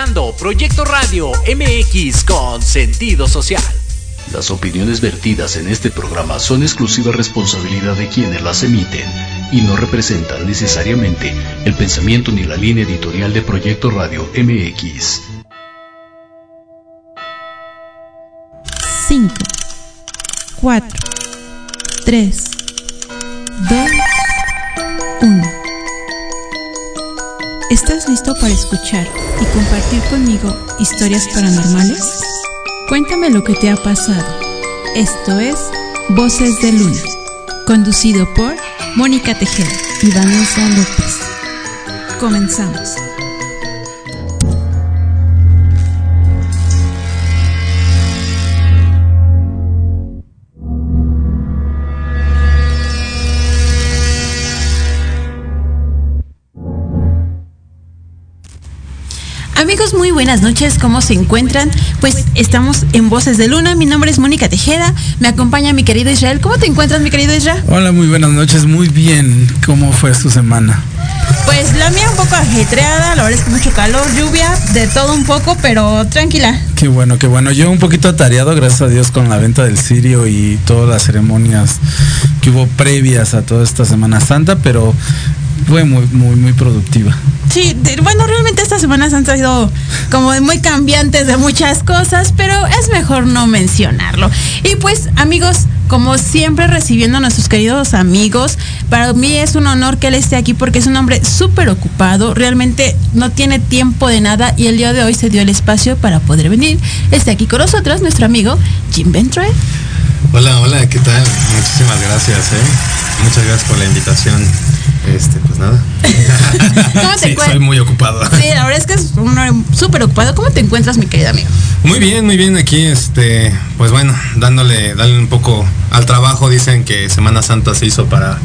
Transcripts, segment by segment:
Escuchando Proyecto Radio MX con sentido social. Las opiniones vertidas en este programa son exclusiva responsabilidad de quienes las emiten y no representan necesariamente el pensamiento ni la línea editorial de Proyecto Radio MX. 5, 4, 3, 2, 1. ¿Estás listo para escuchar y compartir conmigo historias paranormales? Cuéntame lo que te ha pasado. Esto es Voces de Luna, conducido por Mónica Tejeda y Vanessa López. Comenzamos. Amigos, muy buenas noches, ¿cómo se encuentran? Pues estamos en Voces de Luna, mi nombre es Mónica Tejeda, me acompaña mi querido Israel. ¿Cómo te encuentras, mi querido Israel? Hola, muy buenas noches, muy bien. ¿Cómo fue su semana? Pues la mía un poco ajetreada, la verdad es que mucho calor, lluvia, de todo un poco, pero tranquila. Qué bueno, qué bueno. Yo un poquito atareado, gracias a Dios, con la venta del Sirio y todas las ceremonias que hubo previas a toda esta Semana Santa, pero fue muy, muy, muy productiva. Sí, bueno, realmente estas semanas han sido como muy cambiantes de muchas cosas, pero es mejor no mencionarlo. Y pues, amigos, como siempre recibiendo a nuestros queridos amigos, para mí es un honor que él esté aquí porque es un hombre súper ocupado, realmente no tiene tiempo de nada y el día de hoy se dio el espacio para poder venir. Está aquí con nosotros nuestro amigo Jim Ventre. Hola, hola, ¿qué tal? Muchísimas gracias, ¿eh? Muchas gracias por la invitación. Este, pues nada. ¿Cómo te sí, soy muy ocupado. Sí, la verdad es que es súper ocupado. ¿Cómo te encuentras, mi querido amigo? Muy bien, muy bien. Aquí, este, pues bueno, dándole, dándole un poco al trabajo. Dicen que Semana Santa se hizo para,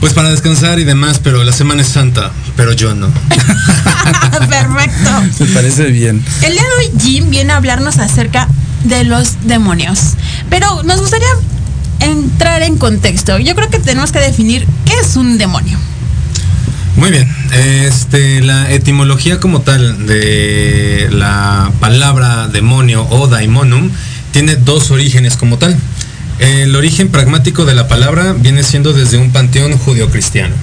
pues para descansar y demás, pero la Semana es Santa, pero yo no. Perfecto. Me parece bien. El día de hoy Jim viene a hablarnos acerca de los demonios. Pero nos gustaría entrar en contexto. Yo creo que tenemos que definir qué es un demonio. Muy bien, este, la etimología como tal de la palabra demonio o daimonum tiene dos orígenes como tal. El origen pragmático de la palabra viene siendo desde un panteón judio-cristiano.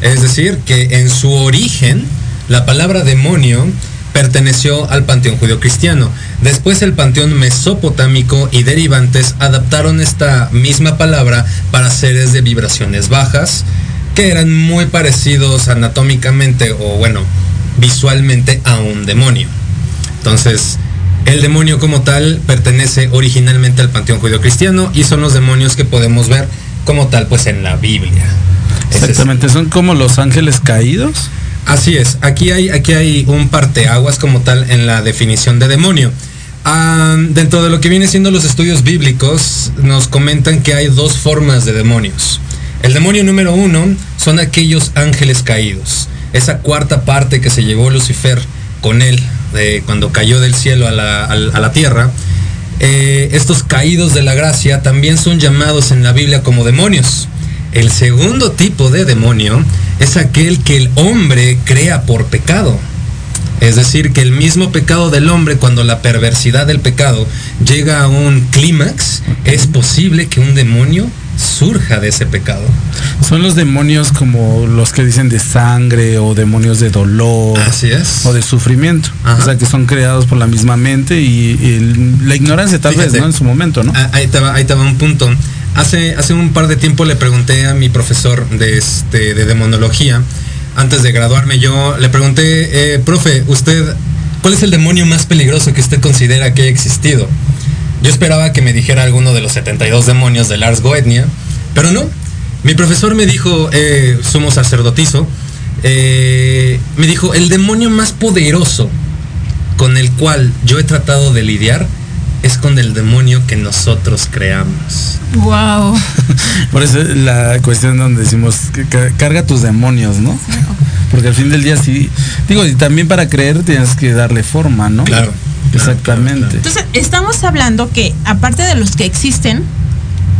Es decir, que en su origen la palabra demonio perteneció al panteón judío-cristiano. Después el panteón mesopotámico y derivantes adaptaron esta misma palabra para seres de vibraciones bajas, que eran muy parecidos anatómicamente o bueno, visualmente a un demonio. Entonces, el demonio como tal pertenece originalmente al panteón judío-cristiano y son los demonios que podemos ver como tal pues en la Biblia. Exactamente, son como los ángeles caídos. Así es, aquí hay, aquí hay un parteaguas como tal en la definición de demonio. Ah, dentro de lo que viene siendo los estudios bíblicos, nos comentan que hay dos formas de demonios. El demonio número uno son aquellos ángeles caídos. Esa cuarta parte que se llevó Lucifer con él cuando cayó del cielo a la, a la tierra. Eh, estos caídos de la gracia también son llamados en la Biblia como demonios. El segundo tipo de demonio es aquel que el hombre crea por pecado. Es decir, que el mismo pecado del hombre, cuando la perversidad del pecado llega a un clímax, es posible que un demonio surja de ese pecado. Son los demonios como los que dicen de sangre o demonios de dolor. Así es. O de sufrimiento. Ajá. O sea, que son creados por la misma mente y, y la ignorancia tal Fíjate. vez, ¿no? En su momento, ¿no? Ah, Ahí va, ahí va un punto. Hace, hace un par de tiempo le pregunté a mi profesor de, este, de demonología, antes de graduarme yo, le pregunté, eh, profe, usted, ¿cuál es el demonio más peligroso que usted considera que haya existido? Yo esperaba que me dijera alguno de los 72 demonios de Lars Goetnia, pero no. Mi profesor me dijo, eh, sumo sacerdotisa, eh, me dijo, el demonio más poderoso con el cual yo he tratado de lidiar es con el demonio que nosotros creamos. Wow. Por eso es la cuestión donde decimos carga tus demonios, ¿no? Porque al fin del día sí, digo, y también para creer tienes que darle forma, ¿no? Claro, claro, Exactamente. claro, Entonces, estamos hablando que aparte de los que existen,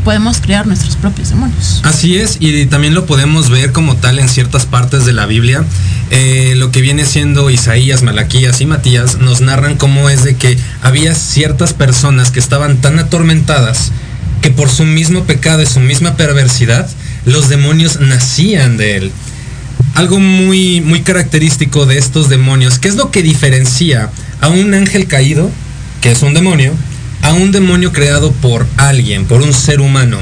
podemos crear nuestros propios demonios. Así es, y también lo podemos ver como tal en ciertas partes de la Biblia. Eh, lo que viene siendo Isaías, Malaquías y Matías nos narran cómo es de que había ciertas personas que estaban tan atormentadas que por su mismo pecado y su misma perversidad, los demonios nacían de él. Algo muy, muy característico de estos demonios, ¿qué es lo que diferencia a un ángel caído, que es un demonio, a un demonio creado por alguien, por un ser humano.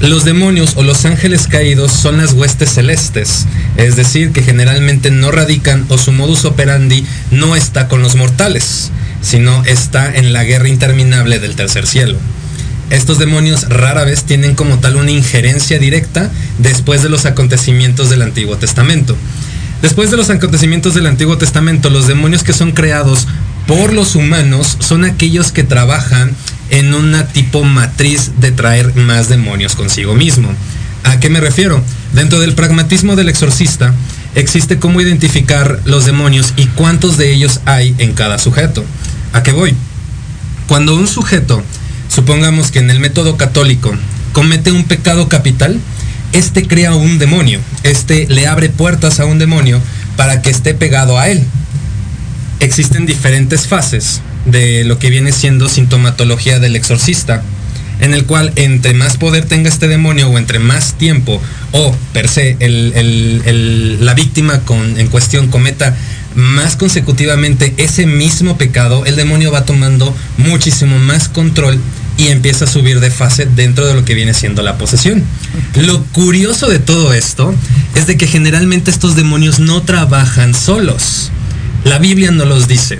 Los demonios o los ángeles caídos son las huestes celestes, es decir, que generalmente no radican o su modus operandi no está con los mortales, sino está en la guerra interminable del tercer cielo. Estos demonios rara vez tienen como tal una injerencia directa después de los acontecimientos del Antiguo Testamento. Después de los acontecimientos del Antiguo Testamento, los demonios que son creados por los humanos son aquellos que trabajan en una tipo matriz de traer más demonios consigo mismo. ¿A qué me refiero? Dentro del pragmatismo del exorcista existe cómo identificar los demonios y cuántos de ellos hay en cada sujeto. ¿A qué voy? Cuando un sujeto, supongamos que en el método católico, comete un pecado capital, este crea un demonio, este le abre puertas a un demonio para que esté pegado a él existen diferentes fases de lo que viene siendo sintomatología del exorcista, en el cual entre más poder tenga este demonio o entre más tiempo o per se la víctima con, en cuestión cometa más consecutivamente ese mismo pecado, el demonio va tomando muchísimo más control y empieza a subir de fase dentro de lo que viene siendo la posesión. Lo curioso de todo esto es de que generalmente estos demonios no trabajan solos. La Biblia no los dice.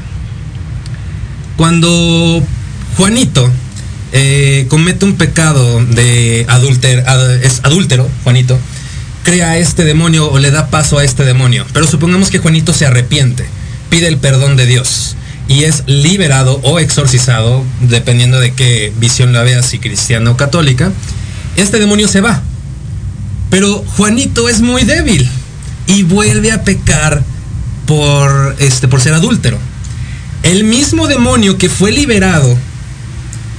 Cuando Juanito eh, comete un pecado de adúltero, es adúltero, Juanito, crea este demonio o le da paso a este demonio. Pero supongamos que Juanito se arrepiente, pide el perdón de Dios y es liberado o exorcizado, dependiendo de qué visión la veas, si cristiana o católica, este demonio se va. Pero Juanito es muy débil y vuelve a pecar por, este, por ser adúltero. El mismo demonio que fue liberado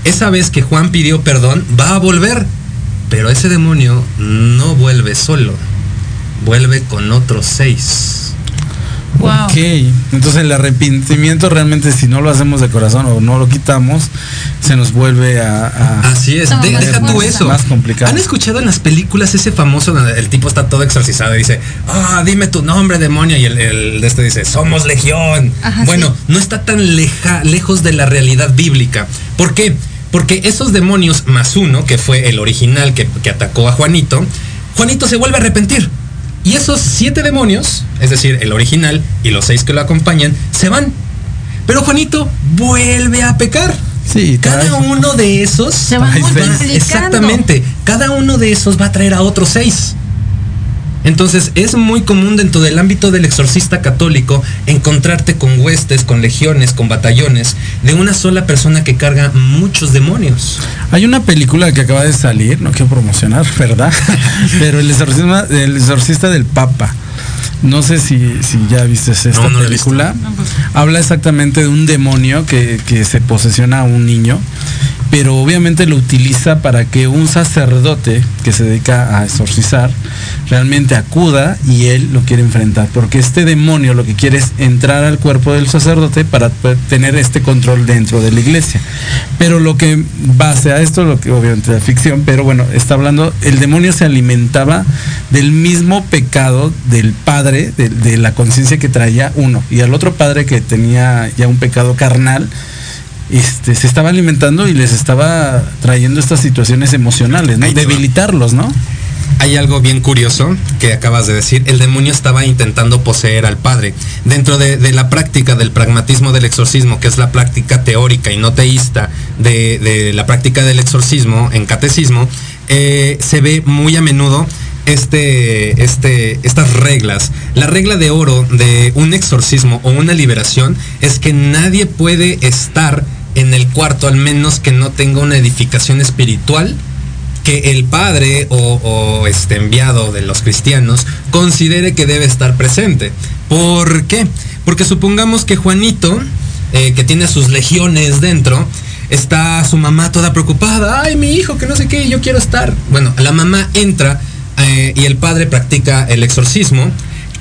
esa vez que Juan pidió perdón va a volver, pero ese demonio no vuelve solo, vuelve con otros seis. Ok, entonces el arrepentimiento realmente si no lo hacemos de corazón o no lo quitamos, se nos vuelve a... Así es, deja tú eso. Más complicado. ¿Han escuchado en las películas ese famoso donde el tipo está todo exorcizado y dice, ah, dime tu nombre, demonio? Y el, de este dice, somos legión. bueno, no está tan leja, lejos de la realidad bíblica. ¿Por qué? Porque esos demonios más uno, que fue el original que, que atacó a Juanito, Juanito se vuelve a arrepentir. Y esos siete demonios, es decir, el original y los seis que lo acompañan, se van. Pero Juanito vuelve a pecar. Sí, cada uno de esos se va Exactamente. Cada uno de esos va a traer a otros seis. Entonces es muy común dentro del ámbito del exorcista católico encontrarte con huestes, con legiones, con batallones de una sola persona que carga muchos demonios. Hay una película que acaba de salir, no quiero promocionar, ¿verdad? Pero el exorcista, el exorcista del Papa. No sé si, ya viste esta película. Pues. Habla exactamente de un demonio que, que se posesiona a un niño pero obviamente lo utiliza para que un sacerdote que se dedica a exorcizar realmente acuda y él lo quiere enfrentar, porque este demonio lo que quiere es entrar al cuerpo del sacerdote para tener este control dentro de la iglesia. Pero lo que base a esto, lo que obviamente es ficción, pero bueno, está hablando, el demonio se alimentaba del mismo pecado del padre, de, de la conciencia que traía uno, y al otro padre que tenía ya un pecado carnal, este, se estaba alimentando y les estaba trayendo estas situaciones emocionales, ¿no? Debilitarlos, ¿no? Hay algo bien curioso que acabas de decir. El demonio estaba intentando poseer al padre. Dentro de, la práctica del pragmatismo del exorcismo, que es la práctica teórica y no teísta de, la práctica del exorcismo en catecismo, eh, se ve muy a menudo este, este, estas reglas. La regla de oro de un exorcismo o una liberación es que nadie puede estar en el cuarto, al menos que no tenga una edificación espiritual que el padre o, este enviado de los cristianos considere que debe estar presente. ¿Por qué? Porque supongamos que Juanito, eh, que tiene sus legiones dentro, está su mamá toda preocupada, ay, mi hijo, que no sé qué, yo quiero estar. Bueno, la mamá entra eh, y el padre practica el exorcismo.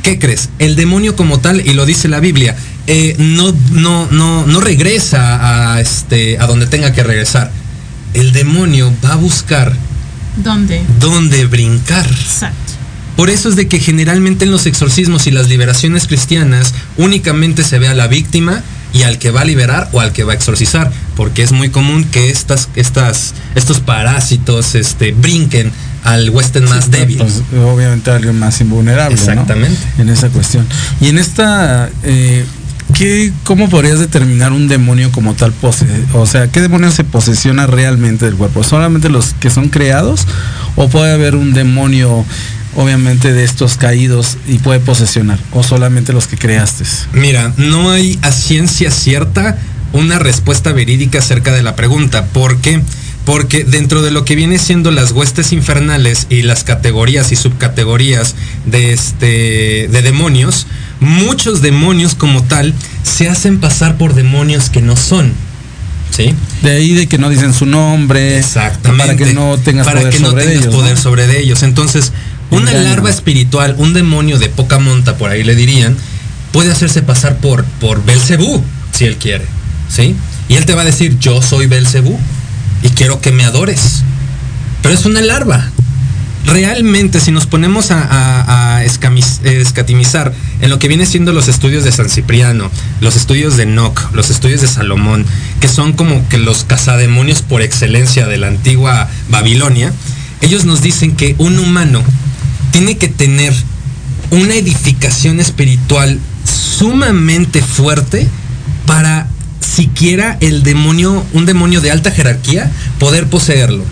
¿Qué crees? El demonio como tal, y lo dice la Biblia, eh, no, no, no, no regresa a, este, a donde tenga que regresar. El demonio va a buscar ¿Dónde? Dónde brincar. Exacto. Por eso es de que generalmente en los exorcismos y las liberaciones cristianas únicamente se ve a la víctima y al que va a liberar o al que va a exorcizar, porque es muy común que estas, estas, estos parásitos este, brinquen al huésped más débil. Pues, obviamente alguien más invulnerable. Exactamente. En esa cuestión. Y en esta, eh, ¿qué, ¿cómo podrías determinar un demonio como tal? O sea, ¿qué demonio se posesiona realmente del cuerpo? ¿Solamente los que son creados? ¿O puede haber un demonio obviamente de estos caídos y puede posesionar o solamente los que creaste? Mira, no hay a ciencia cierta una respuesta verídica acerca de la pregunta. ¿Por qué? Porque dentro de lo que viene siendo las huestes infernales y las categorías y subcategorías de este de demonios, muchos demonios como tal se hacen pasar por demonios que no son. ¿Sí? De ahí de que no dicen su nombre. Exactamente. Para que no tengas para poder que no sobre tengas ellos. poder sobre ellos. Entonces, una larva espiritual, un demonio de poca monta, por ahí le dirían, puede hacerse pasar por, por Belcebú, si él quiere. ¿Sí? Y él te va a decir, yo soy Belcebú y quiero que me adores. Pero es una larva. Realmente, si nos ponemos a, escatimizar en lo que viene siendo los estudios de San Cipriano, los estudios de Enoch, los estudios de Salomón, que son como que los cazademonios por excelencia de la antigua Babilonia, ellos nos dicen que un humano tiene que tener una edificación espiritual sumamente fuerte para siquiera el demonio, un demonio de alta jerarquía, poder poseerlo.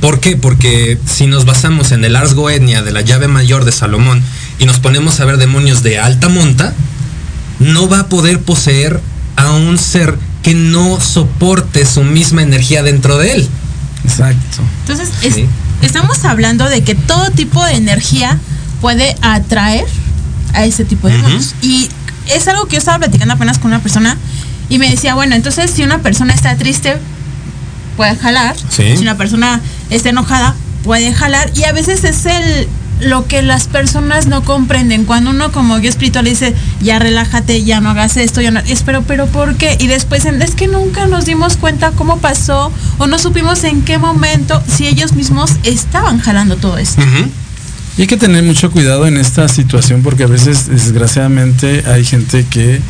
¿Por qué? Porque si nos basamos en el Ars Goetnia de la llave mayor de Salomón y nos ponemos a ver demonios de alta monta, no va a poder poseer a un ser que no soporte su misma energía dentro de él. Exacto. Entonces, estamos hablando de que todo tipo de energía puede atraer a ese tipo de demonios. Y es algo que yo estaba platicando apenas con una persona y me decía, bueno, entonces si una persona está triste, puede jalar. Si una persona está enojada, puede jalar. Y a veces es el lo que las personas no comprenden. Cuando uno como guía espiritual dice, ya relájate, ya no hagas esto, ya no. Es, pero, pero ¿por qué? Y después es que nunca nos dimos cuenta cómo pasó o no supimos en qué momento si ellos mismos estaban jalando todo esto. Y hay que tener mucho cuidado en esta situación porque a veces, desgraciadamente, hay gente que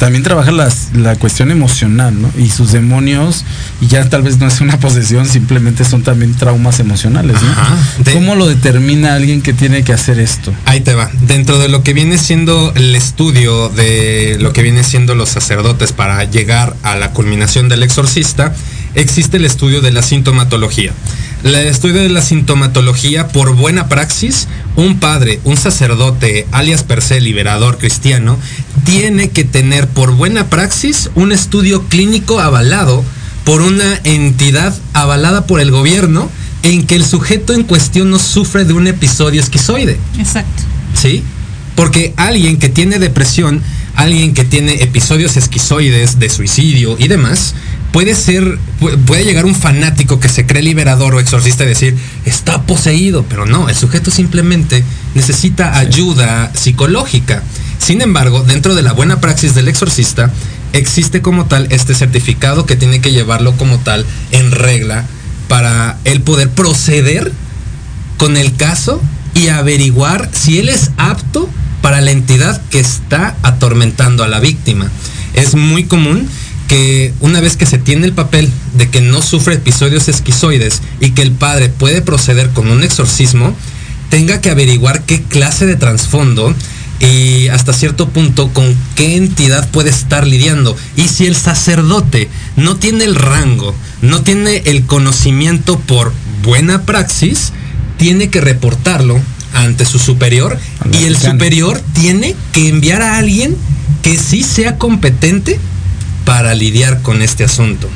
también trabaja la cuestión emocional, ¿no? Y sus demonios, y ya tal vez no es una posesión, simplemente son también traumas emocionales, ¿no? ¿Cómo lo determina alguien que tiene que hacer esto? Ahí te va. Dentro de lo que viene siendo el estudio de lo que viene siendo los sacerdotes para llegar a la culminación del exorcista, existe el estudio de la sintomatología. El estudio de la sintomatología por buena praxis, un padre, un sacerdote, alias per se liberador cristiano, tiene que tener por buena praxis un estudio clínico avalado por una entidad avalada por el gobierno en que el sujeto en cuestión no sufre de un episodio esquizoide. Exacto. ¿Sí? Porque alguien que tiene depresión, alguien que tiene episodios esquizoides de suicidio y demás, puede ser, puede llegar un fanático que se cree liberador o exorcista y decir, está poseído, pero no, el sujeto simplemente necesita ayuda psicológica. Sin embargo, dentro de la buena praxis del exorcista, existe como tal este certificado que tiene que llevarlo como tal en regla para él poder proceder con el caso y averiguar si él es apto para la entidad que está atormentando a la víctima. Es muy común que una vez que se tiene el papel de que no sufre episodios esquizoides y que el padre puede proceder con un exorcismo, tenga que averiguar qué clase de trasfondo y hasta cierto punto con qué entidad puede estar lidiando. Y si el sacerdote no tiene el rango, no tiene el conocimiento por buena praxis, tiene que reportarlo ante su superior y el superior tiene que enviar a alguien que sí sea competente para lidiar con este asunto.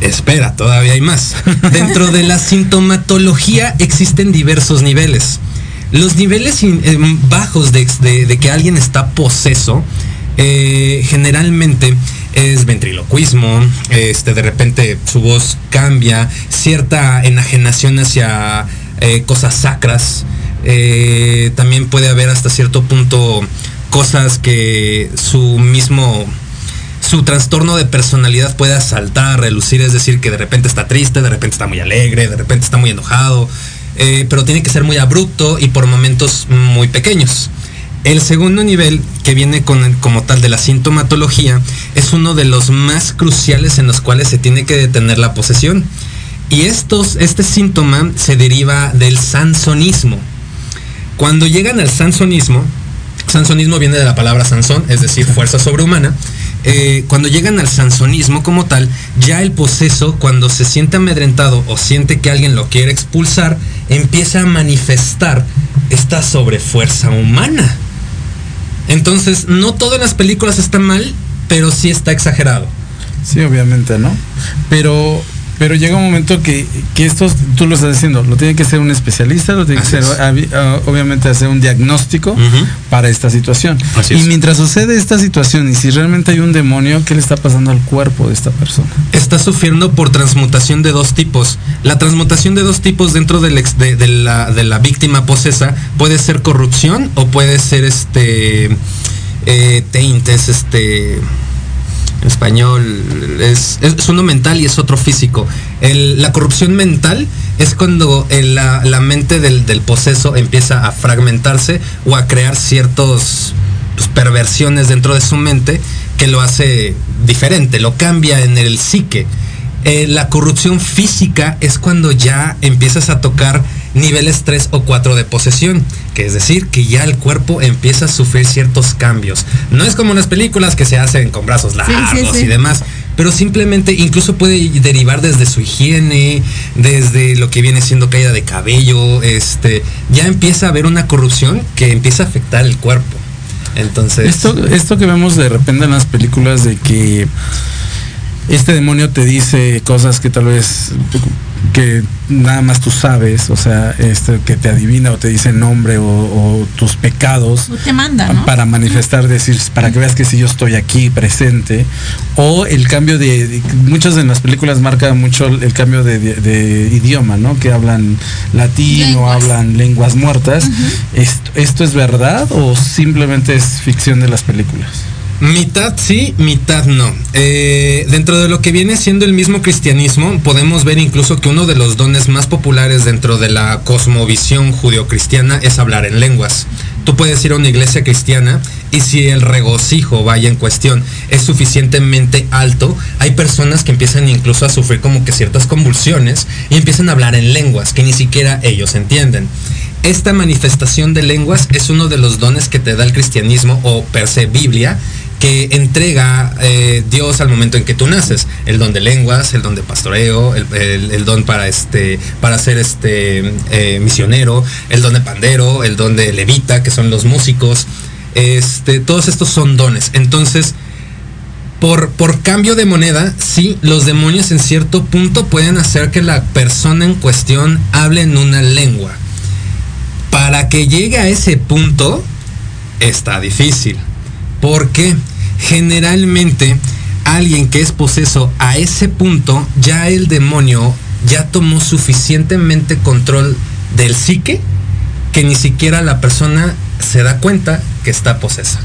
Espera, todavía hay más. Dentro de la sintomatología existen diversos niveles. Los niveles eh, bajos de, que alguien está poseso, eh, generalmente es ventriloquismo, este, de repente su voz cambia, cierta enajenación hacia eh, cosas sacras. Eh, también puede haber hasta cierto punto cosas que su mismo su trastorno de personalidad puede asaltar, relucir, es decir, que de repente está triste, de repente está muy alegre, de repente está muy enojado, eh, pero tiene que ser muy abrupto y por momentos muy pequeños. El segundo nivel, que viene con, como tal de la sintomatología, es uno de los más cruciales en los cuales se tiene que detener la posesión. Y estos, este síntoma se deriva del sansonismo. Cuando llegan al sansonismo, sansonismo viene de la palabra sansón, es decir, fuerza sobrehumana, eh, cuando llegan al sansonismo como tal, ya el poseso, cuando se siente amedrentado o siente que alguien lo quiere expulsar, empieza a manifestar esta sobrefuerza humana. Entonces, no todo en las películas está mal, pero sí está exagerado. Sí, obviamente, ¿no? Pero pero llega un momento que, que esto, tú lo estás diciendo, lo tiene que ser un especialista, lo tiene que ser, ah, obviamente, hacer un diagnóstico para esta situación. y mientras sucede esta situación, y si realmente hay un demonio, ¿qué le está pasando al cuerpo de esta persona? Está sufriendo por transmutación de dos tipos. La transmutación de dos tipos dentro del de, la, de la víctima posesa puede ser corrupción o puede ser este eh, este español, es, uno mental y es otro físico. la corrupción mental es cuando la, mente del, poseso empieza a fragmentarse o a crear ciertas pues, perversiones dentro de su mente que lo hace diferente, lo cambia en el psique. Eh, la corrupción física es cuando ya empiezas a tocar niveles 3 o 4 de posesión, que es decir, que ya el cuerpo empieza a sufrir ciertos cambios. No es como en las películas que se hacen con brazos largos y demás, pero simplemente incluso puede derivar desde su higiene, desde lo que viene siendo caída de cabello, este, ya empieza a haber una corrupción que empieza a afectar el cuerpo. Entonces, esto esto que vemos de repente en las películas de que este demonio te dice cosas que tal vez que nada más tú sabes, o sea, este, que te adivina o te dice el nombre o, tus pecados. te manda, Para manifestar, decir, para que veas que si yo estoy aquí presente. O el cambio de, muchas de las películas marca mucho el cambio de, idioma, ¿no? Que hablan latín o hablan lenguas muertas. ¿Esto, ¿Esto es verdad o simplemente es ficción de las películas? Mitad sí, mitad no. Eh, dentro de lo que viene siendo el mismo cristianismo, podemos ver incluso que uno de los dones más populares dentro de la cosmovisión judio-cristiana es hablar en lenguas. Tú puedes ir a una iglesia cristiana y si el regocijo vaya en cuestión es suficientemente alto, hay personas que empiezan incluso a sufrir como que ciertas convulsiones y empiezan a hablar en lenguas que ni siquiera ellos entienden esta manifestación de lenguas es uno de los dones que te da el cristianismo o per se Biblia que entrega eh, Dios al momento en que tú naces. El don de lenguas, el don de pastoreo, el, don para este, para ser este eh, misionero, el don de pandero, el don de levita, que son los músicos. Este, todos estos son dones. Entonces, por, por cambio de moneda, sí, los demonios en cierto punto pueden hacer que la persona en cuestión hable en una lengua. Para que llegue a ese punto, está difícil. Porque generalmente alguien que es poseso a ese punto, ya el demonio ya tomó suficientemente control del psique que ni siquiera la persona se da cuenta que está posesa.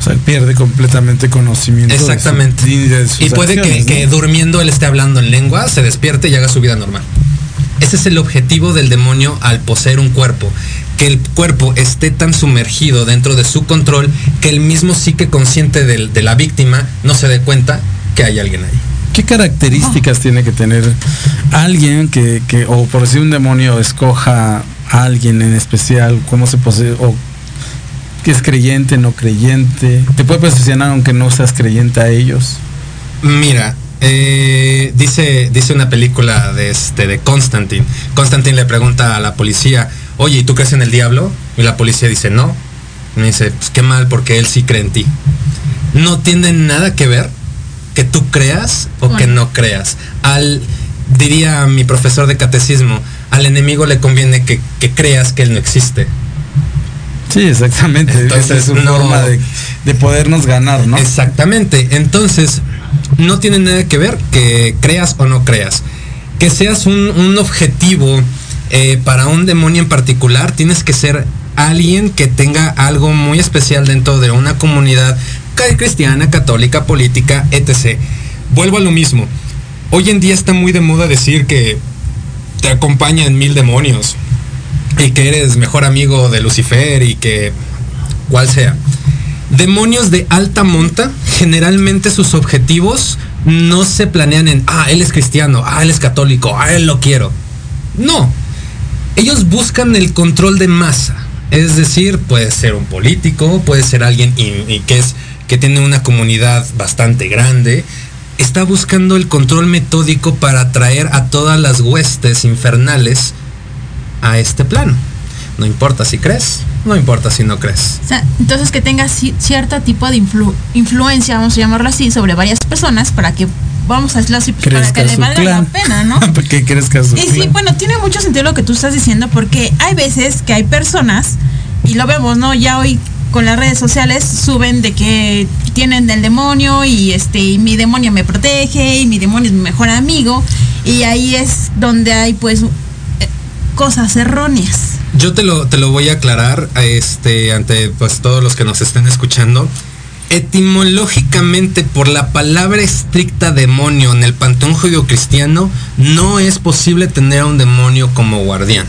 O sea, pierde completamente conocimiento. Exactamente. y puede que, durmiendo él esté hablando en lengua, se despierte y haga su vida normal. Ese es el objetivo del demonio al poseer un cuerpo que el cuerpo esté tan sumergido dentro de su control que el mismo psique consciente de, la víctima no se dé cuenta que hay alguien ahí. ¿Qué características ah. tiene que tener alguien que, o por decir un demonio, escoja a alguien en especial, cómo se posee, o que es creyente, no creyente? ¿Te puede posicionar aunque no seas creyente a ellos? Mira, eh, dice, dice una película de, este, de Constantine. Constantine le pregunta a la policía, oye, ¿y tú crees en el diablo? Y la policía dice, no. me dice, pues qué mal, porque él sí cree en ti. No tiene nada que ver que tú creas o que no creas. Al, diría mi profesor de catecismo, al enemigo le conviene que, creas que él no existe. Sí, exactamente. Esa es una forma de, de, podernos ganar, ¿no? Exactamente. Entonces, No tiene nada que ver que creas o no creas. Que seas un, objetivo eh, para un demonio en particular, tienes que ser alguien que tenga algo muy especial dentro de una comunidad cristiana, católica, política, etc. Vuelvo a lo mismo. Hoy en día está muy de moda decir que te acompañan mil demonios y que eres mejor amigo de Lucifer y que cual sea. Demonios de alta monta, generalmente sus objetivos no se planean en, ah, él es cristiano, ah, él es católico, ah, él lo quiero. No. Ellos buscan el control de masa. Es decir, puede ser un político, puede ser alguien que, es, que tiene una comunidad bastante grande. Está buscando el control metódico para atraer a todas las huestes infernales a este plano. No importa si crees, no importa si no crees. entonces que tenga cierto tipo de influencia, vamos a llamarlo así, sobre varias personas para que vamos a decirlo así, para que le valga la pena, ¿no? qué crees que Y sí, bueno, tiene mucho sentido lo que tú estás diciendo porque hay veces que hay personas, y lo vemos, ¿no? Ya hoy con las redes sociales suben de que tienen el demonio y este y mi demonio me protege y mi demonio es mi mejor amigo y ahí es donde hay pues cosas erróneas. Yo te lo, te lo voy a aclarar este, ante pues, todos los que nos estén escuchando. Etimológicamente, por la palabra estricta demonio en el panteón judío-cristiano, no es posible tener a un demonio como guardián.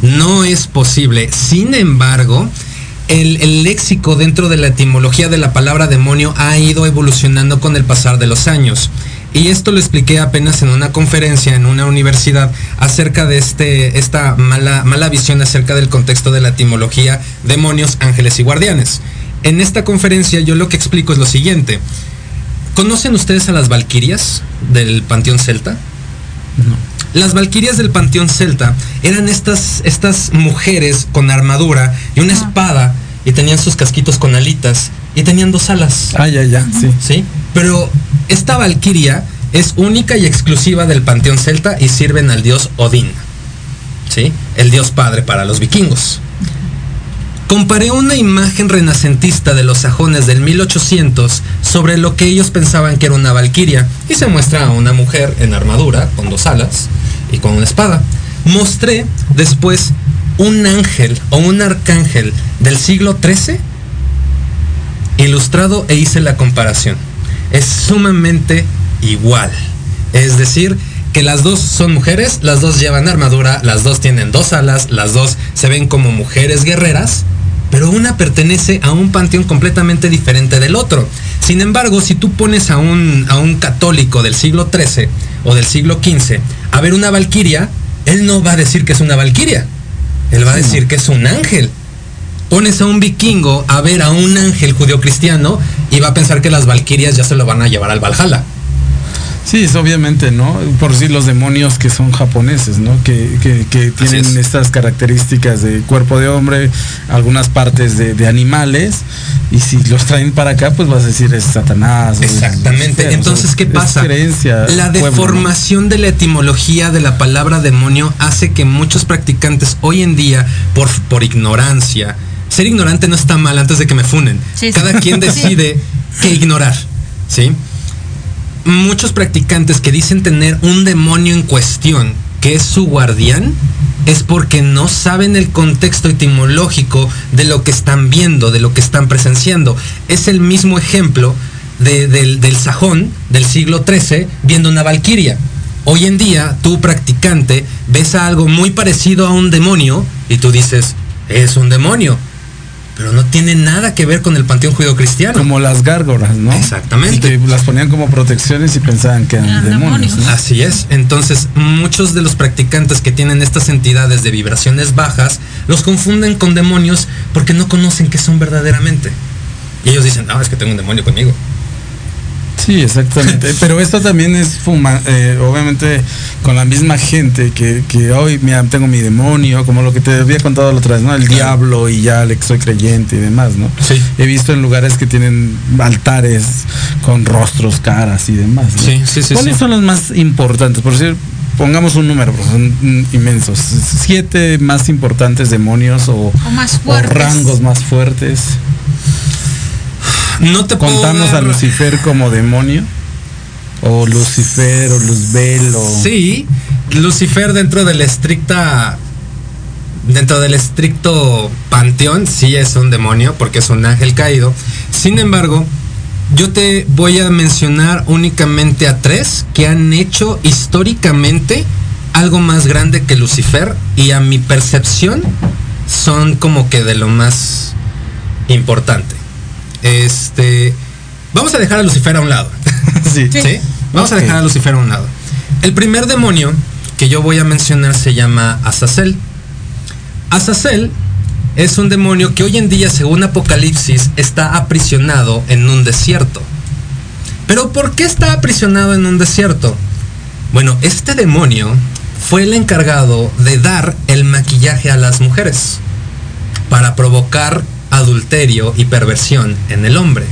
No es posible. Sin embargo, el, el, léxico dentro de la etimología de la palabra demonio ha ido evolucionando con el pasar de los años. Y esto lo expliqué apenas en una conferencia en una universidad acerca de este, esta mala, mala visión acerca del contexto de la etimología demonios, ángeles y guardianes. En esta conferencia yo lo que explico es lo siguiente. ¿Conocen ustedes a las valquirias del panteón celta? No. Las valquirias del panteón celta eran estas, estas mujeres con armadura y una espada y tenían sus casquitos con alitas y tenían dos alas. Ah, ya, ya, sí. Sí, pero esta valquiria es única y exclusiva del panteón celta y sirven al dios Odín. ¿Sí? El dios padre para los vikingos. Comparé una imagen renacentista de los sajones del 1800 sobre lo que ellos pensaban que era una valquiria y se muestra a una mujer en armadura con dos alas y con una espada. Mostré después un ángel o un arcángel del siglo XIII ilustrado e hice la comparación. Es sumamente igual. Es decir, que las dos son mujeres, las dos llevan armadura, las dos tienen dos alas, las dos se ven como mujeres guerreras, pero una pertenece a un panteón completamente diferente del otro. Sin embargo, si tú pones a un, a un católico del siglo XIII o del siglo XV a ver una valquiria, él no va a decir que es una valquiria, él va a decir que es un ángel pones a un vikingo a ver a un ángel judío cristiano y va a pensar que las valquirias ya se lo van a llevar al Valhalla. Sí, es obviamente, ¿no? Por decir los demonios que son japoneses, ¿no? Que, tienen estas características de cuerpo de hombre, algunas partes de, animales, y si los traen para acá, pues vas a decir es Satanás. Exactamente. Entonces, ¿qué pasa? la deformación de la etimología de la palabra demonio hace que muchos practicantes hoy en día, por, por ignorancia, ser ignorante no está mal antes de que me funen. Cada quien decide qué ignorar, ¿sí? Muchos practicantes que dicen tener un demonio en cuestión, que es su guardián, es porque no saben el contexto etimológico de lo que están viendo, de lo que están presenciando. Es el mismo ejemplo del, del sajón del siglo XIII viendo una valquiria. Hoy en día, tú practicante ves a algo muy parecido a un demonio y tú dices, es un demonio pero no tiene nada que ver con el panteón judío cristiano. Como las gárgolas, ¿no? Exactamente. las ponían como protecciones y pensaban que eran demonios. Así es. Entonces, muchos de los practicantes que tienen estas entidades de vibraciones bajas los confunden con demonios porque no conocen qué son verdaderamente. Y ellos dicen, no, es que tengo un demonio conmigo. Sí, exactamente. Pero esto también es fuma, eh, obviamente con la misma gente que, hoy mira, tengo mi demonio, como lo que te había contado la otra vez, ¿no? El diablo y ya le soy creyente y demás, ¿no? Sí. He visto en lugares que tienen altares con rostros, caras y demás. Sí, sí, sí. ¿Cuáles son los más importantes? Por decir, pongamos un número, son inmensos. Siete más importantes demonios o, más o rangos más fuertes. No te contamos a Lucifer como demonio. o Lucifer o Luzbel o Sí, Lucifer dentro de la estricta dentro del estricto panteón sí es un demonio porque es un ángel caído. Sin embargo, yo te voy a mencionar únicamente a tres que han hecho históricamente algo más grande que Lucifer y a mi percepción son como que de lo más importante. Este, vamos a dejar a Lucifer a un lado. sí. ¿Sí? Vamos a dejar a Lucifer a un lado. El primer demonio que yo voy a mencionar se llama Azazel. Azazel es un demonio que hoy en día, según Apocalipsis, está aprisionado en un desierto. Pero ¿por qué está aprisionado en un desierto? Bueno, este demonio fue el encargado de dar el maquillaje a las mujeres para provocar adulterio y perversión en el hombre.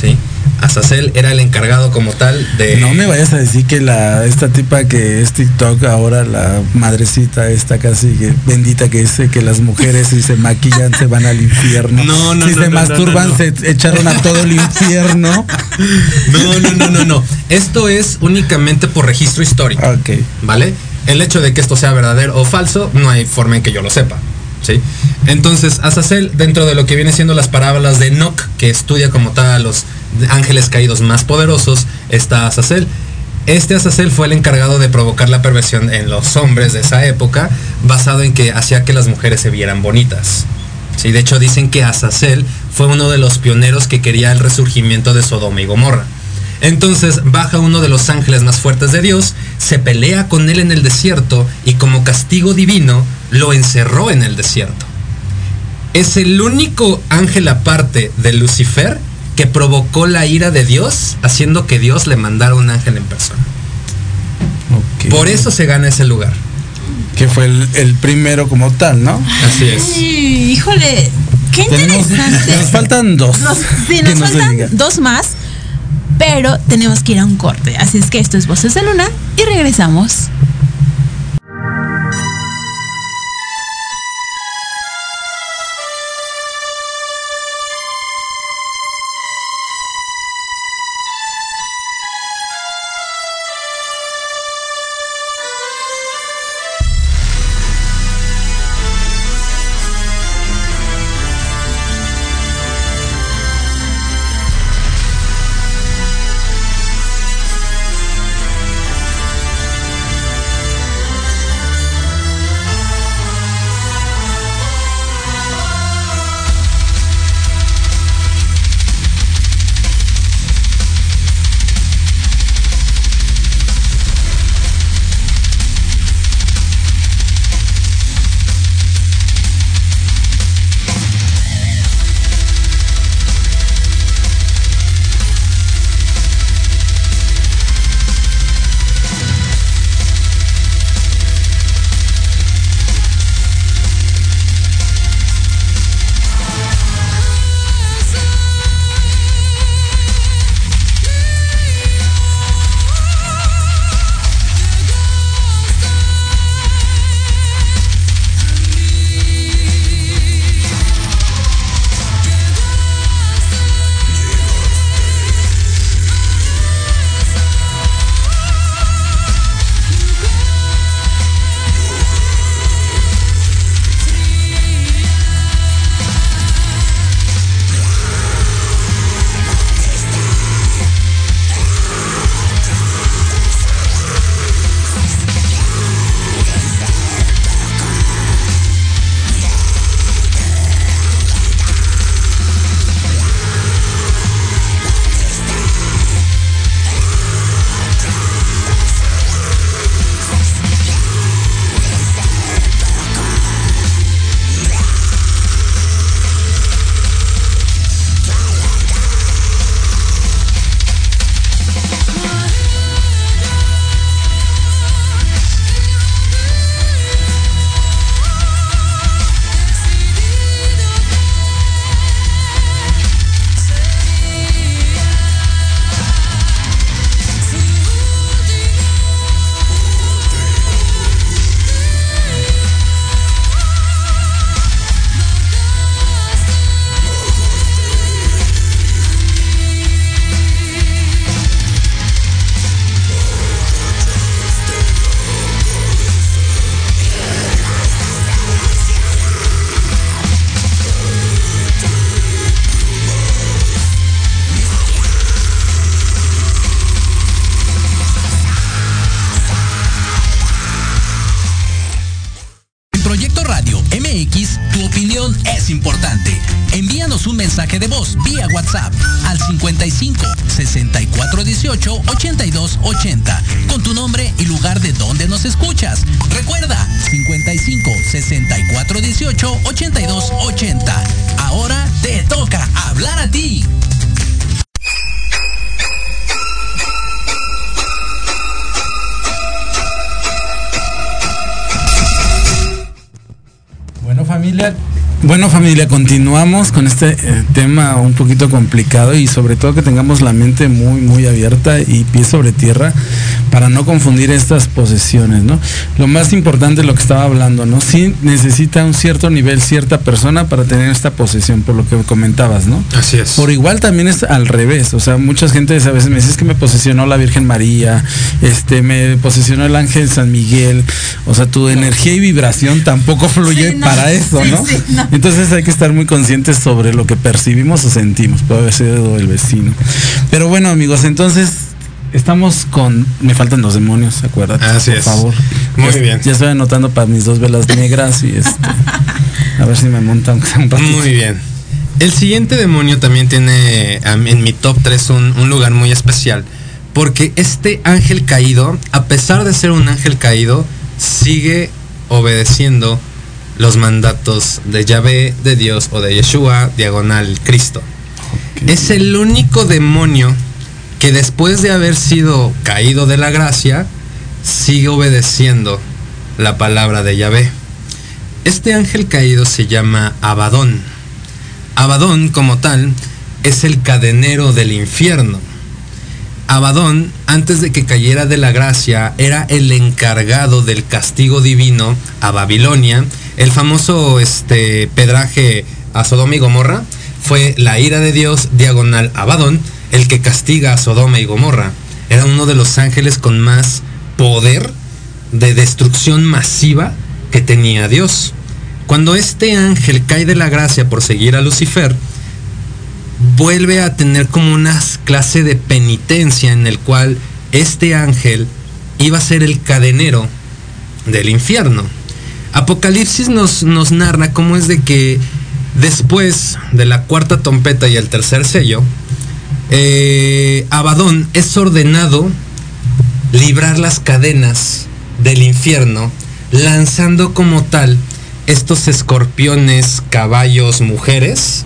¿Sí? Azazel era el encargado como tal de. No me vayas a decir que la esta tipa que es TikTok ahora, la madrecita esta casi que bendita que dice que las mujeres si se maquillan se van al infierno. No, no, si se masturban se echaron a todo el infierno. No, no, no, no, no. Esto es únicamente por registro histórico. Ok. ¿Vale? El hecho de que esto sea verdadero o falso, no hay forma en que yo lo sepa. Entonces, Azazel, dentro de lo que viene siendo las parábolas de Enoch, que estudia como tal a los ángeles caídos más poderosos, está Azazel. Este Azazel fue el encargado de provocar la perversión en los hombres de esa época, basado en que hacía que las mujeres se vieran bonitas. Sí, de hecho dicen que Azazel fue uno de los pioneros que quería el resurgimiento de Sodoma y Gomorra. Entonces baja uno de los ángeles más fuertes de Dios, se pelea con él en el desierto y como castigo divino lo encerró en el desierto. Es el único ángel aparte de Lucifer que provocó la ira de Dios, haciendo que Dios le mandara un ángel en persona. Por eso se gana ese lugar. Que fue el, el primero como tal, ¿no? Así es. Ay, híjole, qué Tenemos- interesante. nos faltan dos. Nos, sí, nos nos faltan diga. dos más, pero tenemos que ir a un corte. Así es que esto es Voces de Luna y regresamos. Continuamos con este eh, tema un poquito complicado y sobre todo que tengamos la mente muy muy abierta y pie sobre tierra para no confundir estas posesiones, ¿no? Lo más importante es lo que estaba hablando, ¿no? Sí necesita un cierto nivel cierta persona para tener esta posesión, por lo que comentabas, ¿no? Así es. Por igual también es al revés, o sea, mucha gente a veces me dice es que me posesionó la Virgen María, este, me posesionó el ángel San Miguel, o sea, tu energía y vibración tampoco fluye para eso, ¿no? Entonces hay que estar muy conscientes sobre lo que percibimos o sentimos, puede haber sido el vecino. Pero bueno, amigos, entonces estamos con. Me faltan los demonios, acuérdate. Así por favor. Muy bien. Ya estoy anotando para mis dos velas negras y este. a ver si me montan un Muy bien. El siguiente demonio también tiene en mi top 3 un, un lugar muy especial. Porque este ángel caído, a pesar de ser un ángel caído, sigue obedeciendo los mandatos de Yahvé, de Dios o de Yeshua, diagonal Cristo. Es el único demonio que después de haber sido caído de la gracia, sigue obedeciendo la palabra de Yahvé. Este ángel caído se llama Abadón. Abadón como tal es el cadenero del infierno. Abadón, antes de que cayera de la gracia, era el encargado del castigo divino a Babilonia el famoso este, pedraje a Sodoma y Gomorra fue la ira de Dios diagonal Abadón, el que castiga a Sodoma y Gomorra. Era uno de los ángeles con más poder de destrucción masiva que tenía Dios. Cuando este ángel cae de la gracia por seguir a Lucifer, vuelve a tener como una clase de penitencia en el cual este ángel iba a ser el cadenero del infierno. Apocalipsis nos, nos narra cómo es de que después de la cuarta trompeta y el tercer sello, eh, Abadón es ordenado librar las cadenas del infierno, lanzando como tal estos escorpiones, caballos, mujeres,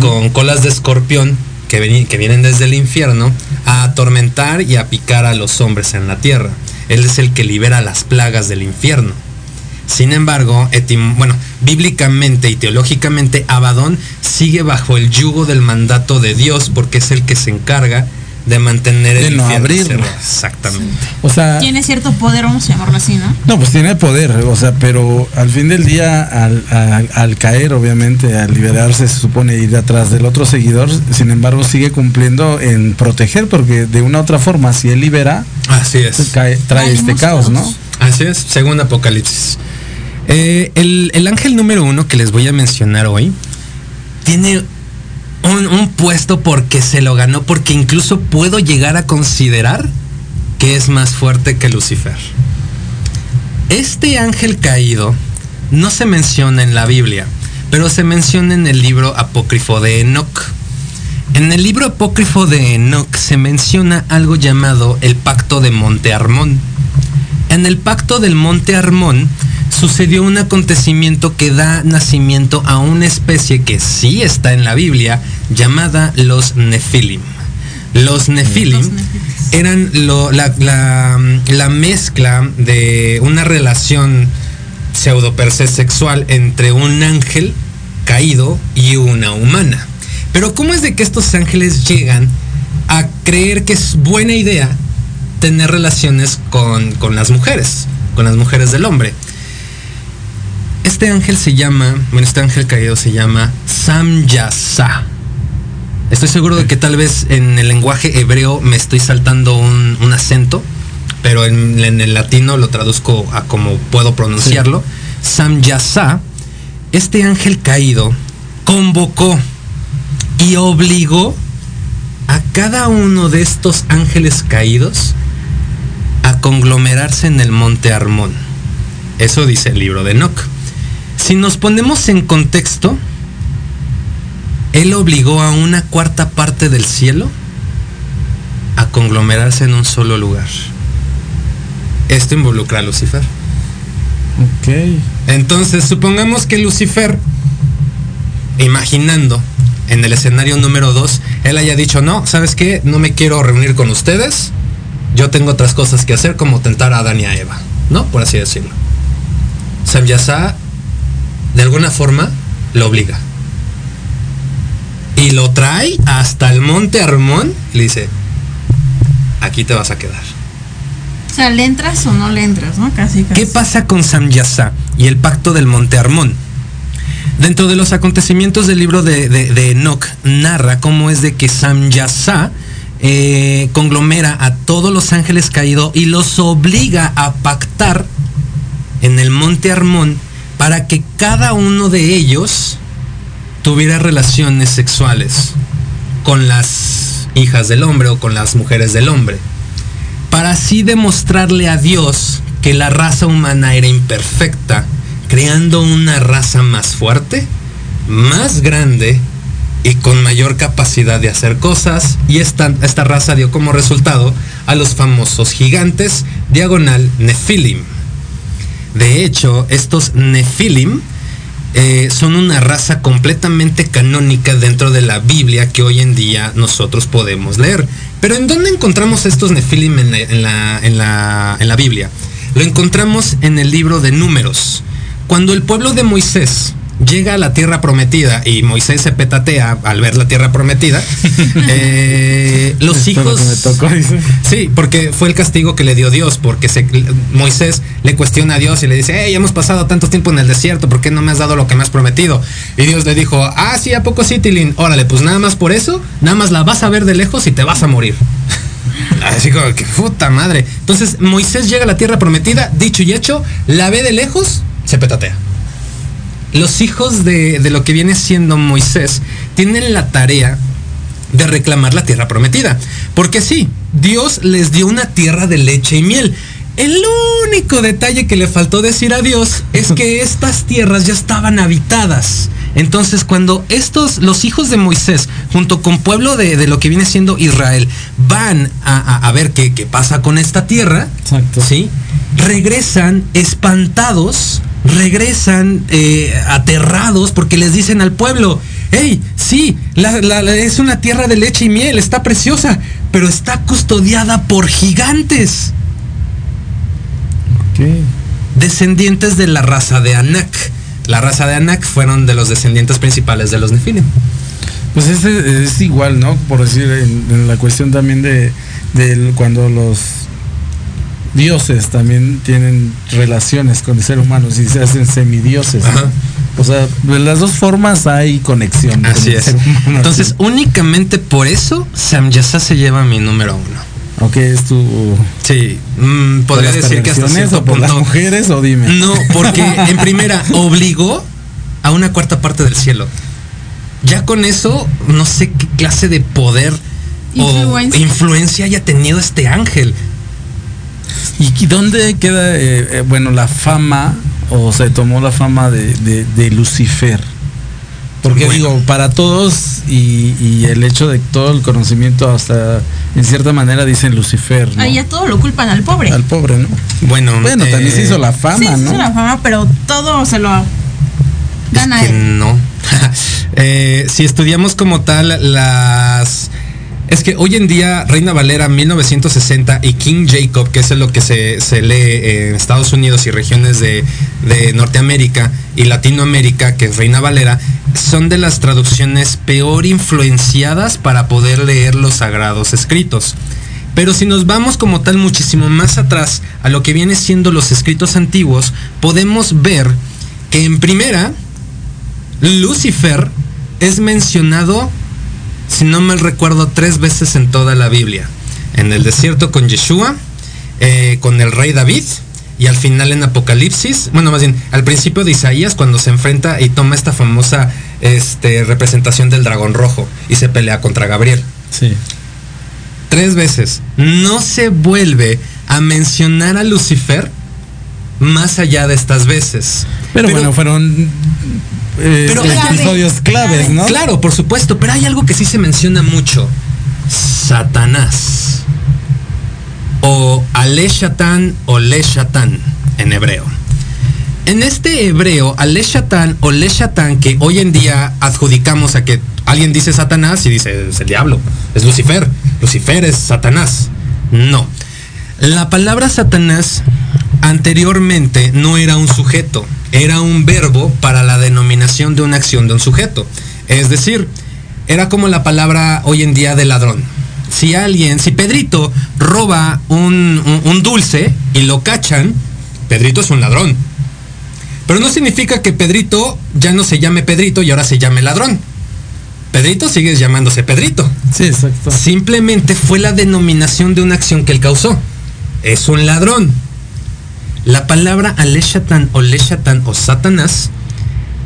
con colas de escorpión que, que vienen desde el infierno, a atormentar y a picar a los hombres en la tierra. Él es el que libera las plagas del infierno. Sin embargo, bueno, bíblicamente y teológicamente, Abadón sigue bajo el yugo del mandato de Dios porque es el que se encarga de mantener el no abrirlo. Exactamente. O sea, tiene cierto poder, vamos a llamarlo así, ¿no? No, pues tiene poder, o sea, pero al fin del día, al, caer, obviamente, al liberarse, se supone ir atrás del otro seguidor, sin embargo, sigue cumpliendo en proteger, porque de una u otra forma, si él libera, así es. trae este caos, ¿no? Así es, según Apocalipsis. Eh, el, ángel número uno que les voy a mencionar hoy tiene un, puesto porque se lo ganó, porque incluso puedo llegar a considerar que es más fuerte que Lucifer. Este ángel caído no se menciona en la Biblia, pero se menciona en el libro apócrifo de Enoch. En el libro apócrifo de Enoch se menciona algo llamado el pacto de Monte Armón. En el pacto del Monte Armón sucedió un acontecimiento que da nacimiento a una especie que sí está en la Biblia, llamada los Nefilim. Los Nefilim eran la, mezcla de una relación pseudo sexual entre un ángel caído y una humana. Pero ¿cómo es de que estos ángeles llegan a creer que es buena idea tener relaciones con, con las mujeres, con las mujeres del hombre? Este ángel se llama, bueno, este ángel caído se llama Samyasa. Estoy seguro de que tal vez en el lenguaje hebreo me estoy saltando un, acento, pero en, el latino lo traduzco a como puedo pronunciarlo. Samyasa, este ángel caído, convocó y obligó a cada uno de estos ángeles caídos a conglomerarse en el monte Armón. Eso dice el libro de Enoch. Si nos ponemos en contexto, él obligó a una cuarta parte del cielo a conglomerarse en un solo lugar. Esto involucra a Lucifer. Ok. Entonces, supongamos que Lucifer, imaginando en el escenario número 2, él haya dicho, no, ¿sabes qué? No me quiero reunir con ustedes. Yo tengo otras cosas que hacer como tentar a Adán y a Eva, ¿no? Por así decirlo. Samyasa, de alguna forma, lo obliga. Y lo trae hasta el monte Armón y le dice, aquí te vas a quedar. O sea, ¿le entras o no le entras, no? Casi, ¿Qué pasa con Samyasa y el pacto del monte Armón? Dentro de los acontecimientos del libro de, de, Enoch, narra cómo es de que Samyasa eh, conglomera a todos los ángeles caídos y los obliga a pactar en el monte Armón para que cada uno de ellos tuviera relaciones sexuales con las hijas del hombre o con las mujeres del hombre, para así demostrarle a Dios que la raza humana era imperfecta, creando una raza más fuerte, más grande y con mayor capacidad de hacer cosas, y esta, esta raza dio como resultado a los famosos gigantes diagonal Nephilim. De hecho, estos Nephilim eh, son una raza completamente canónica dentro de la Biblia que hoy en día nosotros podemos leer. Pero ¿en dónde encontramos estos Nefilim en la, en la Biblia? Lo encontramos en el libro de Números. Cuando el pueblo de Moisés llega a la tierra prometida y Moisés se petatea al ver la tierra prometida. Eh, los hijos. Sí, porque fue el castigo que le dio Dios, porque Moisés le cuestiona a Dios y le dice, hey, hemos pasado tanto tiempo en el desierto, ¿por qué no me has dado lo que me has prometido? Y Dios le dijo, ah, sí, ¿a poco sí, Tilín? Órale, pues nada más por eso, nada más la vas a ver de lejos y te vas a morir. Así como que puta madre. Entonces Moisés llega a la tierra prometida, dicho y hecho, la ve de lejos, se petatea los hijos de, lo que viene siendo Moisés tienen la tarea de reclamar la tierra prometida. Porque sí, Dios les dio una tierra de leche y miel. El único detalle que le faltó decir a Dios es que estas tierras ya estaban habitadas. Entonces, cuando estos, los hijos de Moisés, junto con pueblo de, lo que viene siendo Israel, van a, ver qué, qué, pasa con esta tierra, ¿sí? regresan espantados regresan eh, aterrados porque les dicen al pueblo, hey, sí, es una tierra de leche y miel, está preciosa, pero está custodiada por gigantes. Descendientes de la raza de Anak. La raza de Anak fueron de los descendientes principales de los Nefilim. Pues es, es igual, ¿no? Por decir, en, la cuestión también de, de cuando los dioses también tienen relaciones con el ser humano y se hacen semidioses. O sea, de las dos formas hay conexión. Así es. Entonces, únicamente por eso Samyasa se lleva mi número uno. Ok, es tu. Sí, mm, podría decir que hasta cierto por las mujeres o dime. No, porque en primera obligó a una cuarta parte del cielo. Ya con eso, no sé qué clase de poder o influencia haya tenido este ángel. ¿Y dónde queda, eh, eh, bueno, la fama o se tomó la fama de, Lucifer? Porque digo, para todos y, el hecho de todo el conocimiento hasta en cierta manera dicen Lucifer. ¿no? Ahí ya todo lo culpan al pobre. Al pobre, ¿no? Bueno, bueno también se hizo la fama, sí, se hizo la fama, pero todo se lo gana él. No. si estudiamos como tal las es que hoy en día Reina Valera 1960 y King Jacob, que es lo que se, lee en Estados Unidos y regiones de, Norteamérica y Latinoamérica, que es Reina Valera, son de las traducciones peor influenciadas para poder leer los sagrados escritos. Pero si nos vamos como tal muchísimo más atrás a lo que viene siendo los escritos antiguos, podemos ver que en primera, Lucifer es mencionado si no mal recuerdo, tres veces en toda la Biblia. En el desierto con Yeshua, eh, con el rey David y al final en Apocalipsis, bueno, más bien al principio de Isaías cuando se enfrenta y toma esta famosa este, representación del dragón rojo y se pelea contra Gabriel. Sí. Tres veces. No se vuelve a mencionar a Lucifer más allá de estas veces. Pero, bueno, fueron eh, episodios claves, ¿no? Claro, por supuesto, pero hay algo que sí se menciona mucho. Satanás. O Aleshatan o Leshatan en hebreo. En este hebreo, Aleshatan o Leshatan, que hoy en día adjudicamos a que alguien dice Satanás y dice es el diablo, es Lucifer. Lucifer es Satanás. No. La palabra Satanás anteriormente no era un sujeto, era un verbo para la denominación de una acción de un sujeto. Es decir, era como la palabra hoy en día de ladrón. Si alguien, si Pedrito roba un, dulce y lo cachan, Pedrito es un ladrón. Pero no significa que Pedrito ya no se llame Pedrito y ahora se llame ladrón. Pedrito sigue llamándose Pedrito. Sí, exacto. Simplemente fue la denominación de una acción que él causó. Es un ladrón. La palabra Aleshatan o Leshatan o Satanás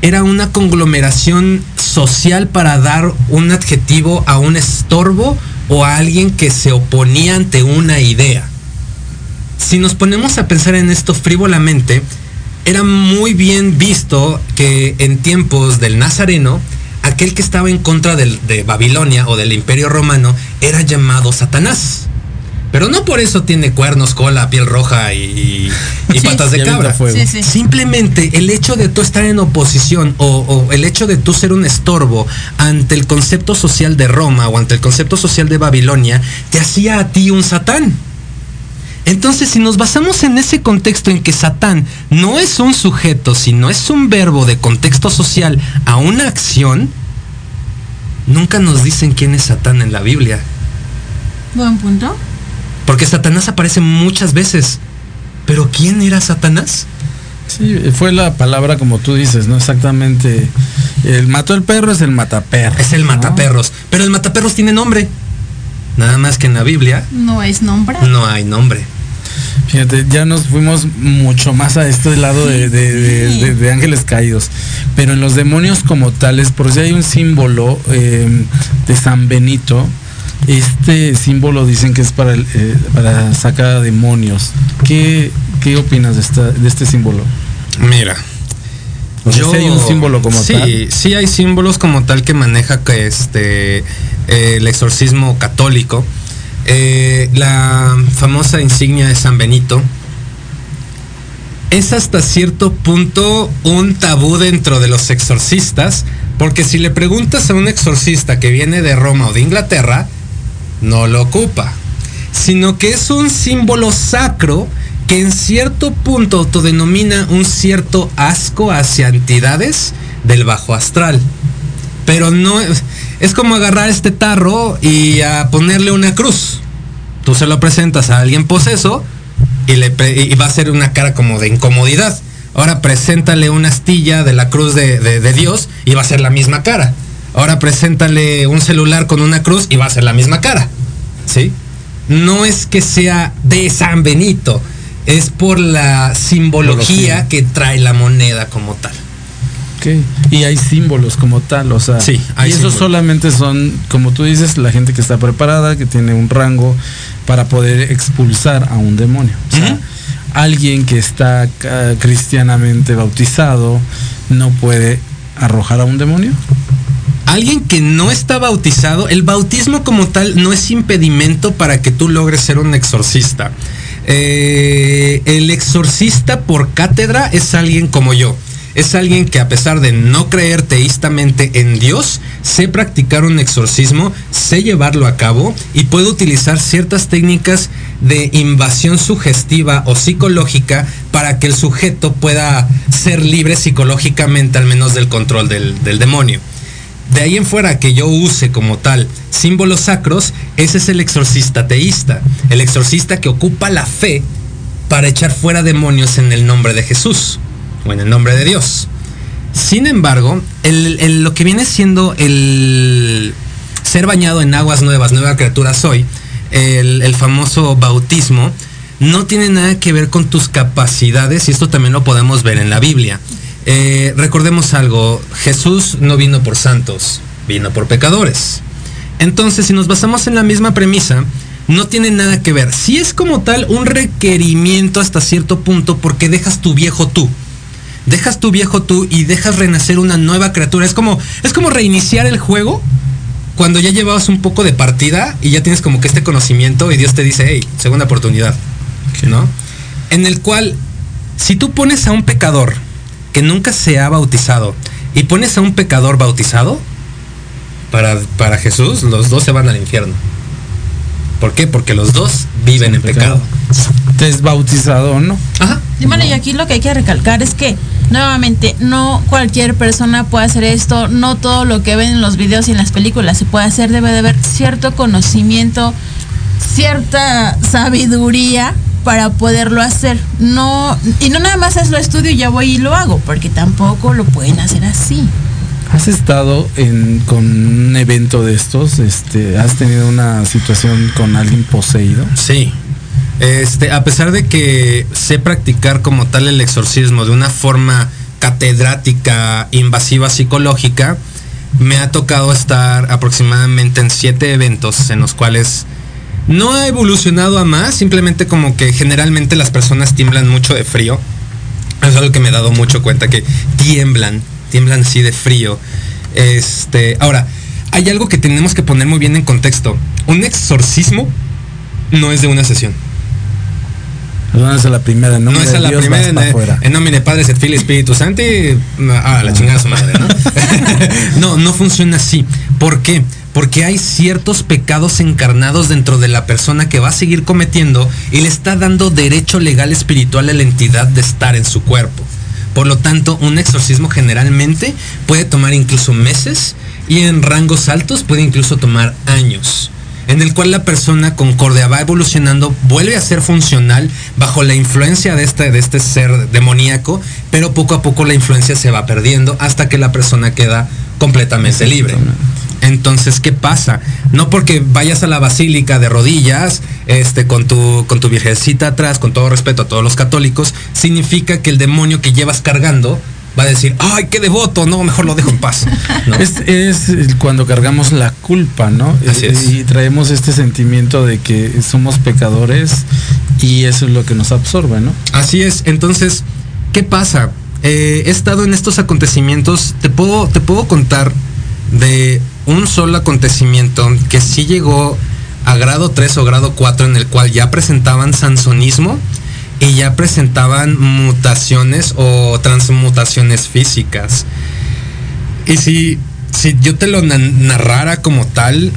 era una conglomeración social para dar un adjetivo a un estorbo o a alguien que se oponía ante una idea. Si nos ponemos a pensar en esto frívolamente, era muy bien visto que en tiempos del Nazareno, aquel que estaba en contra de Babilonia o del Imperio Romano era llamado Satanás. Pero no por eso tiene cuernos, cola, piel roja y, patas de cabra. Simplemente el hecho de tú estar en oposición o, el hecho de tú ser un estorbo ante el concepto social de Roma o ante el concepto social de Babilonia te hacía a ti un satán. Entonces, si nos basamos en ese contexto en que Satán no es un sujeto, sino es un verbo de contexto social a una acción, nunca nos dicen quién es Satán en la Biblia. Buen punto. Porque Satanás aparece muchas veces. Pero ¿quién era Satanás? Sí, fue la palabra como tú dices, ¿no? Exactamente. El mató el perro es el mataperros. Es el mataperros. Pero el mataperros tiene nombre. Nada más que en la Biblia. No es nombre. No hay nombre. Fíjate, ya nos fuimos mucho más a este lado de, ángeles caídos. Pero en los demonios como tales, por si hay un símbolo eh, de San Benito, este símbolo dicen que es para, eh, para sacar demonios. ¿Qué, ¿Qué opinas de, este símbolo? Mira. yo, hay un símbolo como tal. Sí, sí hay símbolos como tal que maneja que este el exorcismo católico. Eh, la famosa insignia de San Benito es hasta cierto punto un tabú dentro de los exorcistas, porque si le preguntas a un exorcista que viene de Roma o de Inglaterra, no lo ocupa, sino que es un símbolo sacro que en cierto punto autodenomina un cierto asco hacia entidades del bajo astral. Pero no es como agarrar este tarro y a ponerle una cruz. Tú se lo presentas a alguien poseso y, le, va a ser una cara como de incomodidad. Ahora preséntale una astilla de la cruz de, de Dios y va a ser la misma cara. Ahora preséntale un celular con una cruz y va a ser la misma cara. ¿Sí? No es que sea de San Benito, es por la simbología que trae la moneda como tal. Y hay símbolos como tal, o sea, sí, y esos solamente son, como tú dices, la gente que está preparada, que tiene un rango para poder expulsar a un demonio. O sea, alguien que está ah, cristianamente bautizado no puede arrojar a un demonio alguien que no está bautizado, el bautismo como tal no es impedimento para que tú logres ser un exorcista. Eh, el exorcista por cátedra es alguien como yo. Es alguien que a pesar de no creer teístamente en Dios, sé practicar un exorcismo, sé llevarlo a cabo y puede utilizar ciertas técnicas de invasión sugestiva o psicológica para que el sujeto pueda ser libre psicológicamente al menos del control del demonio. De ahí en fuera que yo use como tal símbolos sacros, ese es el exorcista teísta, el exorcista que ocupa la fe para echar fuera demonios en el nombre de Jesús o en el nombre de Dios. Sin embargo, lo que viene siendo el ser bañado en aguas nuevas, nueva criatura soy, el, el famoso bautismo, no tiene nada que ver con tus capacidades y esto también lo podemos ver en la Biblia. Eh, recordemos algo, Jesús no vino por santos, vino por pecadores. Entonces, si nos basamos en la misma premisa, no tiene nada que ver. Si es como tal un requerimiento hasta cierto punto porque dejas tu viejo tú. dejas tu viejo tú y dejas renacer una nueva criatura. Es como, es como reiniciar el juego cuando ya llevabas un poco de partida y ya tienes como que este conocimiento y Dios te dice, hey, segunda oportunidad, ¿no? En el cual, si tú pones a un pecador que nunca se ha bautizado y pones a un pecador bautizado, para, para Jesús, los dos se van al infierno. ¿Por qué? Porque los dos viven en pecado. Desbautizado o no. Ajá. Y bueno, y aquí lo que hay que recalcar es que nuevamente no cualquier persona puede hacer esto, no todo lo que ven en los videos y en las películas se puede hacer, debe de haber cierto conocimiento, cierta sabiduría para poderlo hacer. No, y no nada más es lo estudio y ya voy y lo hago, porque tampoco lo pueden hacer así. ¿Has estado en, con un evento de estos? Este, ¿Has tenido una situación con alguien poseído? Sí. Este, a pesar de que sé practicar como tal el exorcismo de una forma catedrática, invasiva psicológica, me ha tocado estar aproximadamente en siete eventos en los cuales no ha evolucionado a más, simplemente como que generalmente las personas tiemblan mucho de frío. Es algo que me he dado mucho cuenta, que tiemblan tiemblan así de frío. Este, ahora, hay algo que tenemos que poner muy bien en contexto. Un exorcismo no es de una sesión. No es a la primera, no, es a la primera. En, en, nombre de Padre, Espíritu Santo y ah, la chingada su madre, ¿no? no, no funciona así. ¿Por qué? Porque hay ciertos pecados encarnados dentro de la persona que va a seguir cometiendo y le está dando derecho legal espiritual a la entidad de estar en su cuerpo. Por lo tanto, un exorcismo generalmente puede tomar incluso meses y en rangos altos puede incluso tomar años en el cual la persona concordia va evolucionando, vuelve a ser funcional bajo la influencia de este, de este ser demoníaco, pero poco a poco la influencia se va perdiendo hasta que la persona queda completamente libre. Entonces, ¿qué pasa? No porque vayas a la basílica de rodillas, este, con tu, con tu viejecita atrás, con todo respeto a todos los católicos, significa que el demonio que llevas cargando va a decir, ay, qué devoto, no, mejor lo dejo en paz. Es, cuando cargamos la culpa, ¿no? Así es. Y traemos este sentimiento de que somos pecadores y eso es lo que nos absorbe, ¿no? Así es. Entonces, ¿qué pasa? Eh, he estado en estos acontecimientos, te puedo, te puedo contar de un solo acontecimiento que sí llegó a grado 3 o grado 4 en el cual ya presentaban sansonismo y ya presentaban mutaciones o transmutaciones físicas. Y si, si yo te lo narrara como tal,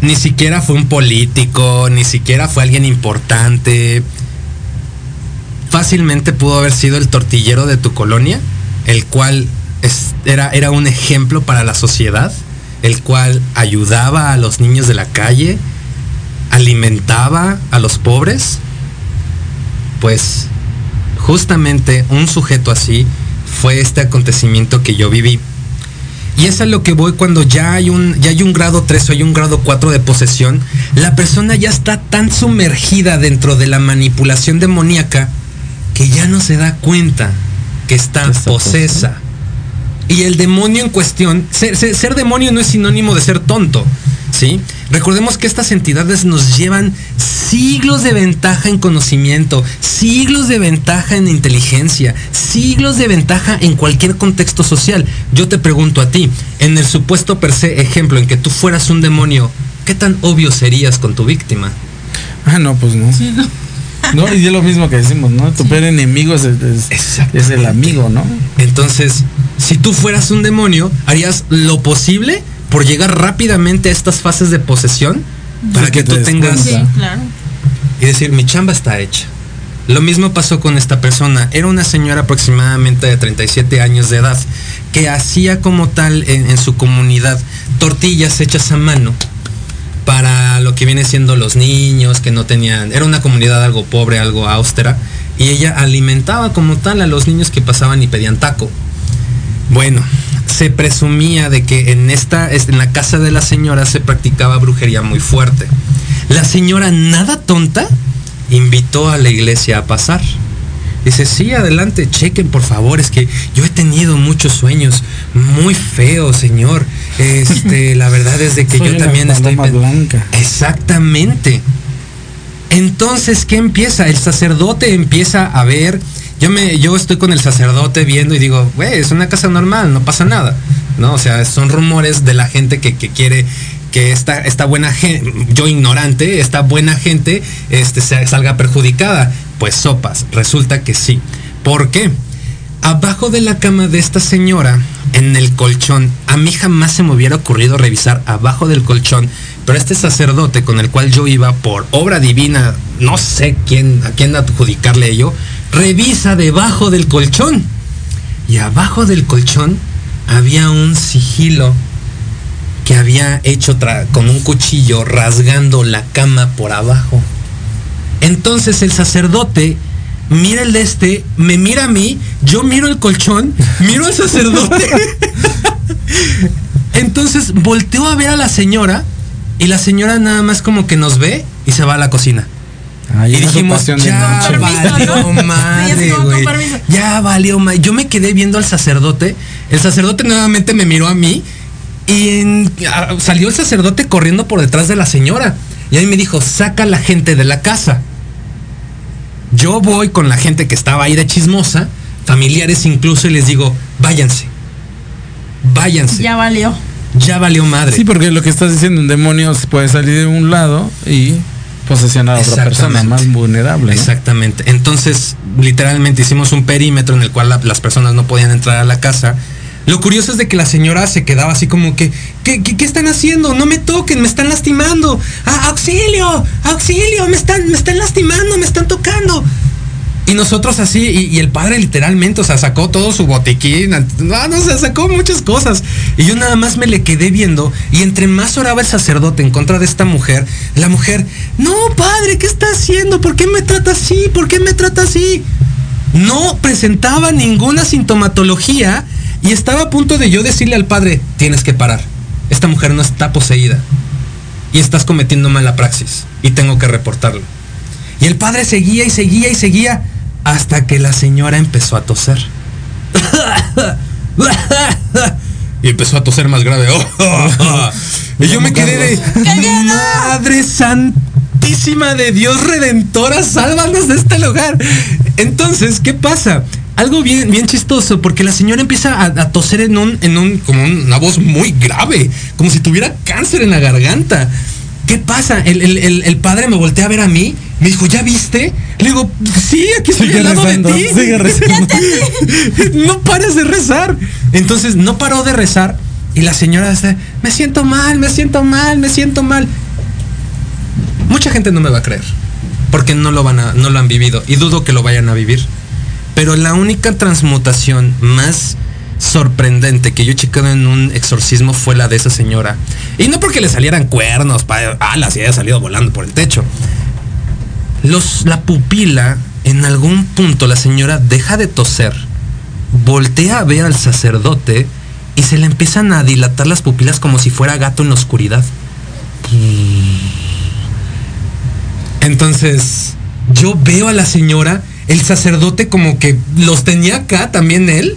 ni siquiera fue un político, ni siquiera fue alguien importante. Fácilmente pudo haber sido el tortillero de tu colonia, el cual era, era un ejemplo para la sociedad, el cual ayudaba a los niños de la calle, alimentaba a los pobres. Pues justamente un sujeto así fue este acontecimiento que yo viví. Y es a lo que voy cuando ya hay un, ya hay un grado 3 o hay un grado 4 de posesión. La persona ya está tan sumergida dentro de la manipulación demoníaca que ya no se da cuenta que está, posesa. Y el demonio en cuestión, ser, demonio no es sinónimo de ser tonto, ¿sí? Recordemos que estas entidades nos llevan siglos de ventaja en conocimiento, siglos de ventaja en inteligencia, siglos de ventaja en cualquier contexto social. Yo te pregunto a ti, en el supuesto per se ejemplo en que tú fueras un demonio, ¿qué tan obvio serías con tu víctima? Ah, no, pues no. Sí, no. No, y es lo mismo que decimos, ¿no? Tu peor enemigo es, es, el amigo, ¿no? Entonces, si tú fueras un demonio, harías lo posible por llegar rápidamente a estas fases de posesión para que, tú tengas... Sí, claro. Y decir, mi chamba está hecha. Lo mismo pasó con esta persona. Era una señora aproximadamente de 37 años de edad que hacía como tal en su comunidad tortillas hechas a mano para lo que viene siendo los niños que no tenían, era una comunidad algo pobre, algo austera, y ella alimentaba como tal a los niños que pasaban y pedían taco. Bueno, se presumía de que en esta, en la casa de la señora se practicaba brujería muy fuerte. La señora, nada tonta, invitó a la iglesia a pasar. Dice, sí, adelante, chequen por favor, es que yo he tenido muchos sueños muy feos, señor. Este, la verdad es de que yo también estoy... Blanca. Exactamente. Entonces, ¿qué empieza? El sacerdote empieza a ver Yo me, yo estoy con el sacerdote viendo y digo, güey, es una casa normal, no pasa nada. ¿No? O sea, son rumores de la gente que, quiere que esta, esta buena gente, yo ignorante, esta buena gente este, salga perjudicada. Pues sopas, resulta que sí. ¿Por qué? Abajo de la cama de esta señora, en el colchón, a mí jamás se me hubiera ocurrido revisar abajo del colchón, pero este sacerdote con el cual yo iba por obra divina, no sé quién, a quién adjudicarle ello, revisa debajo del colchón. Y abajo del colchón había un sigilo que había hecho con un cuchillo rasgando la cama por abajo. Entonces el sacerdote mira el de este, me mira a mí, yo miro el colchón, miro al sacerdote. Entonces volteo a ver a la señora y la señora nada más como que nos ve y se va a la cocina. y dijimos, ya valió madre, güey. Ya valió madre. Yo me quedé viendo al sacerdote. El sacerdote nuevamente me miró a mí y salió el sacerdote corriendo por detrás de la señora. Y ahí me dijo, saca a la gente de la casa. Yo voy con la gente que estaba ahí de chismosa, familiares incluso, y les digo, váyanse. Váyanse. Ya valió. Ya valió madre. Sí, porque lo que estás diciendo, un demonio puede salir de un lado y posesionar a otra persona más vulnerable. Exactamente. Entonces, literalmente hicimos un perímetro en el cual las personas no podían entrar a la casa lo curioso es de que la señora se quedaba así como que, ¿qué, qué, están haciendo? No me toquen, me están lastimando. ¡Ah, auxilio! ¡Auxilio! Me están, me están lastimando, me están tocando. Y nosotros así, y, el padre literalmente, o sea, sacó todo su botiquín, no, no, sacó muchas cosas. Y yo nada más me le quedé viendo, y entre más oraba el sacerdote en contra de esta mujer, la mujer, no, padre, ¿qué está haciendo? ¿Por qué me trata así? ¿Por qué me trata así? No presentaba ninguna sintomatología y estaba a punto de yo decirle al padre, tienes que parar. Esta mujer no está poseída. Y estás cometiendo mala praxis. Y tengo que reportarlo. Y el padre seguía y seguía y seguía hasta que la señora empezó a toser. y empezó a toser más grave. y yo me quedé de... Madre Santísima de Dios Redentora, sálvanos de este lugar. Entonces, ¿qué pasa? Algo bien, bien chistoso, porque la señora empieza a, toser en un, en un, como una voz muy grave, como si tuviera cáncer en la garganta. ¿Qué pasa? El, padre me voltea a ver a mí, me dijo, ¿ya viste? Le digo, sí, aquí estoy al lado de ti. Sigue rezando. no pares de rezar. Entonces no paró de rezar y la señora dice, me siento mal, me siento mal, me siento mal. Mucha gente no me va a creer, porque no lo van a, no lo han vivido y dudo que lo vayan a vivir. Pero la única transmutación más sorprendente que yo he checado en un exorcismo fue la de esa señora. Y no porque le salieran cuernos, alas y haya salido volando por el techo. La pupila, en algún punto la señora deja de toser, voltea a ver al sacerdote y se le empiezan a dilatar las pupilas como si fuera gato en la oscuridad. Entonces, yo veo a la señora el sacerdote como que los tenía acá también él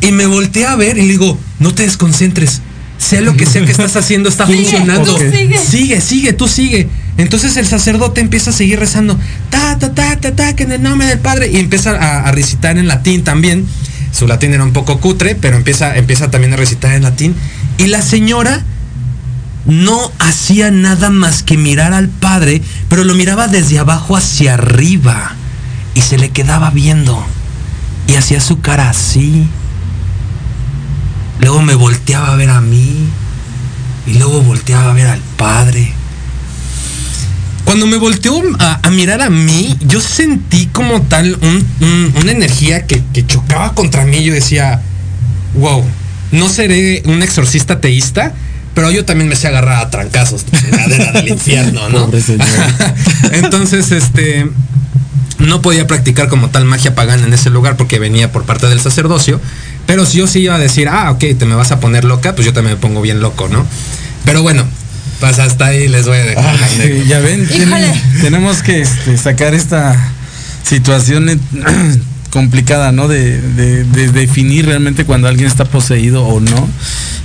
y me volteé a ver y le digo, no te desconcentres, sea lo que sea que estás haciendo, está funcionando. Sigue. sigue, tú sigue. Entonces el sacerdote empieza a seguir rezando, ta, ta, ta, ta, ta, que en el nombre del Padre, y empieza a, recitar en latín también. Su latín era un poco cutre, pero empieza, empieza también a recitar en latín. Y la señora no hacía nada más que mirar al Padre, pero lo miraba desde abajo hacia arriba y se le quedaba viendo y hacía su cara así. Luego me volteaba a ver a mí y luego volteaba a ver al padre. Cuando me volteó a, mirar a mí, yo sentí como tal una energía que, chocaba contra mí. Yo decía, wow, no seré un exorcista teísta, pero yo también me sé agarrar a trancazos del infierno, ¿no? Entonces, este, no podía practicar como tal magia pagana en ese lugar porque venía por parte del sacerdocio. Pero si yo sí iba a decir, ah, ok, te me vas a poner loca, pues yo también me pongo bien loco, ¿no? Pero bueno, pues hasta ahí les voy a dejar. ya ven, tenemos que este, sacar esta situación complicada, ¿no? De, definir realmente cuando alguien está poseído o no.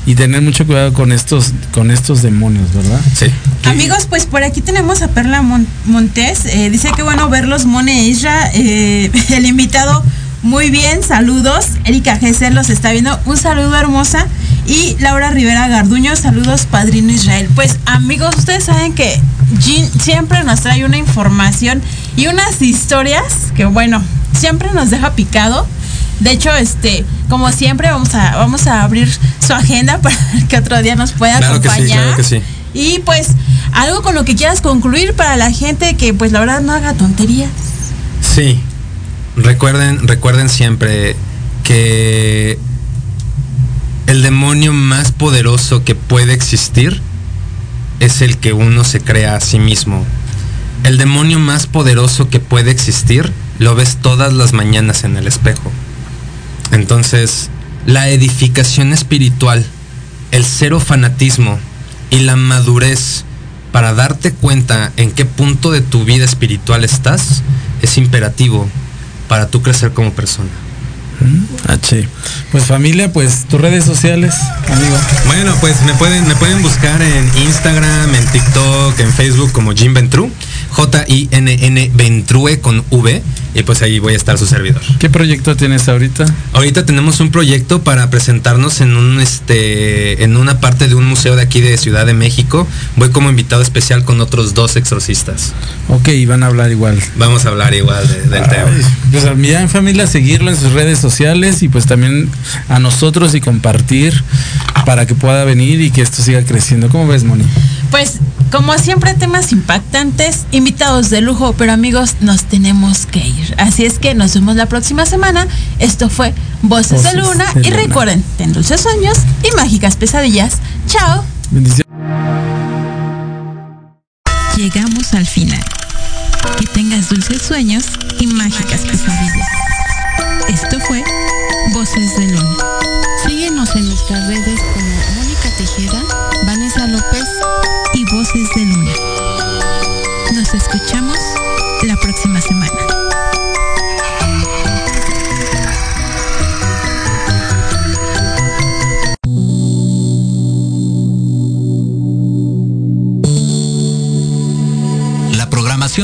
Y tener mucho cuidado con estos, con estos demonios, ¿verdad? Sí. Amigos, pues por aquí tenemos a Perla Montes. Eh, dice que bueno verlos, Mone Isra. Eh, el invitado Muy bien, saludos. Erika Gesser los está viendo. Un saludo hermosa. Y Laura Rivera Garduño, saludos, Padrino Israel. Pues amigos, ustedes saben que Jean siempre nos trae una información y unas historias que bueno, siempre nos deja picado. De hecho, este, como siempre, vamos a, vamos a abrir su agenda para que otro día nos pueda acompañar. Que sí, Y pues, algo con lo que quieras concluir para la gente que pues la verdad no haga tonterías. Sí. Recuerden, recuerden siempre que el demonio más poderoso que puede existir es el que uno se crea a sí mismo. El demonio más poderoso que puede existir lo ves todas las mañanas en el espejo. Entonces, la edificación espiritual, el cero fanatismo y la madurez para darte cuenta en qué punto de tu vida espiritual estás es imperativo para tú crecer como persona. H. Pues familia, pues tus redes sociales, amigo. Bueno, pues me pueden, me pueden buscar en Instagram, en TikTok, en Facebook como Jim Ventru, J-I-N-N Ventrue con V y pues ahí voy a estar su servidor. ¿Qué proyecto tienes ahorita? Ahorita tenemos un proyecto para presentarnos en un este en una parte de un museo de aquí de Ciudad de México. Voy como invitado especial con otros dos exorcistas. Ok, y van a hablar igual. Vamos a hablar igual del tema. Pues a mi en familia seguirlo en sus redes sociales y pues también a nosotros y compartir para que pueda venir y que esto siga creciendo. ¿Cómo ves, Moni? Pues como siempre temas impactantes, invitados de lujo, pero amigos, nos tenemos que ir. Así es que nos vemos la próxima semana. Esto fue Voces, de Luna. y recuerden, ten dulces sueños y mágicas pesadillas. Chao. Llegamos al final. Que tengas dulces sueños y mágicas pesadillas.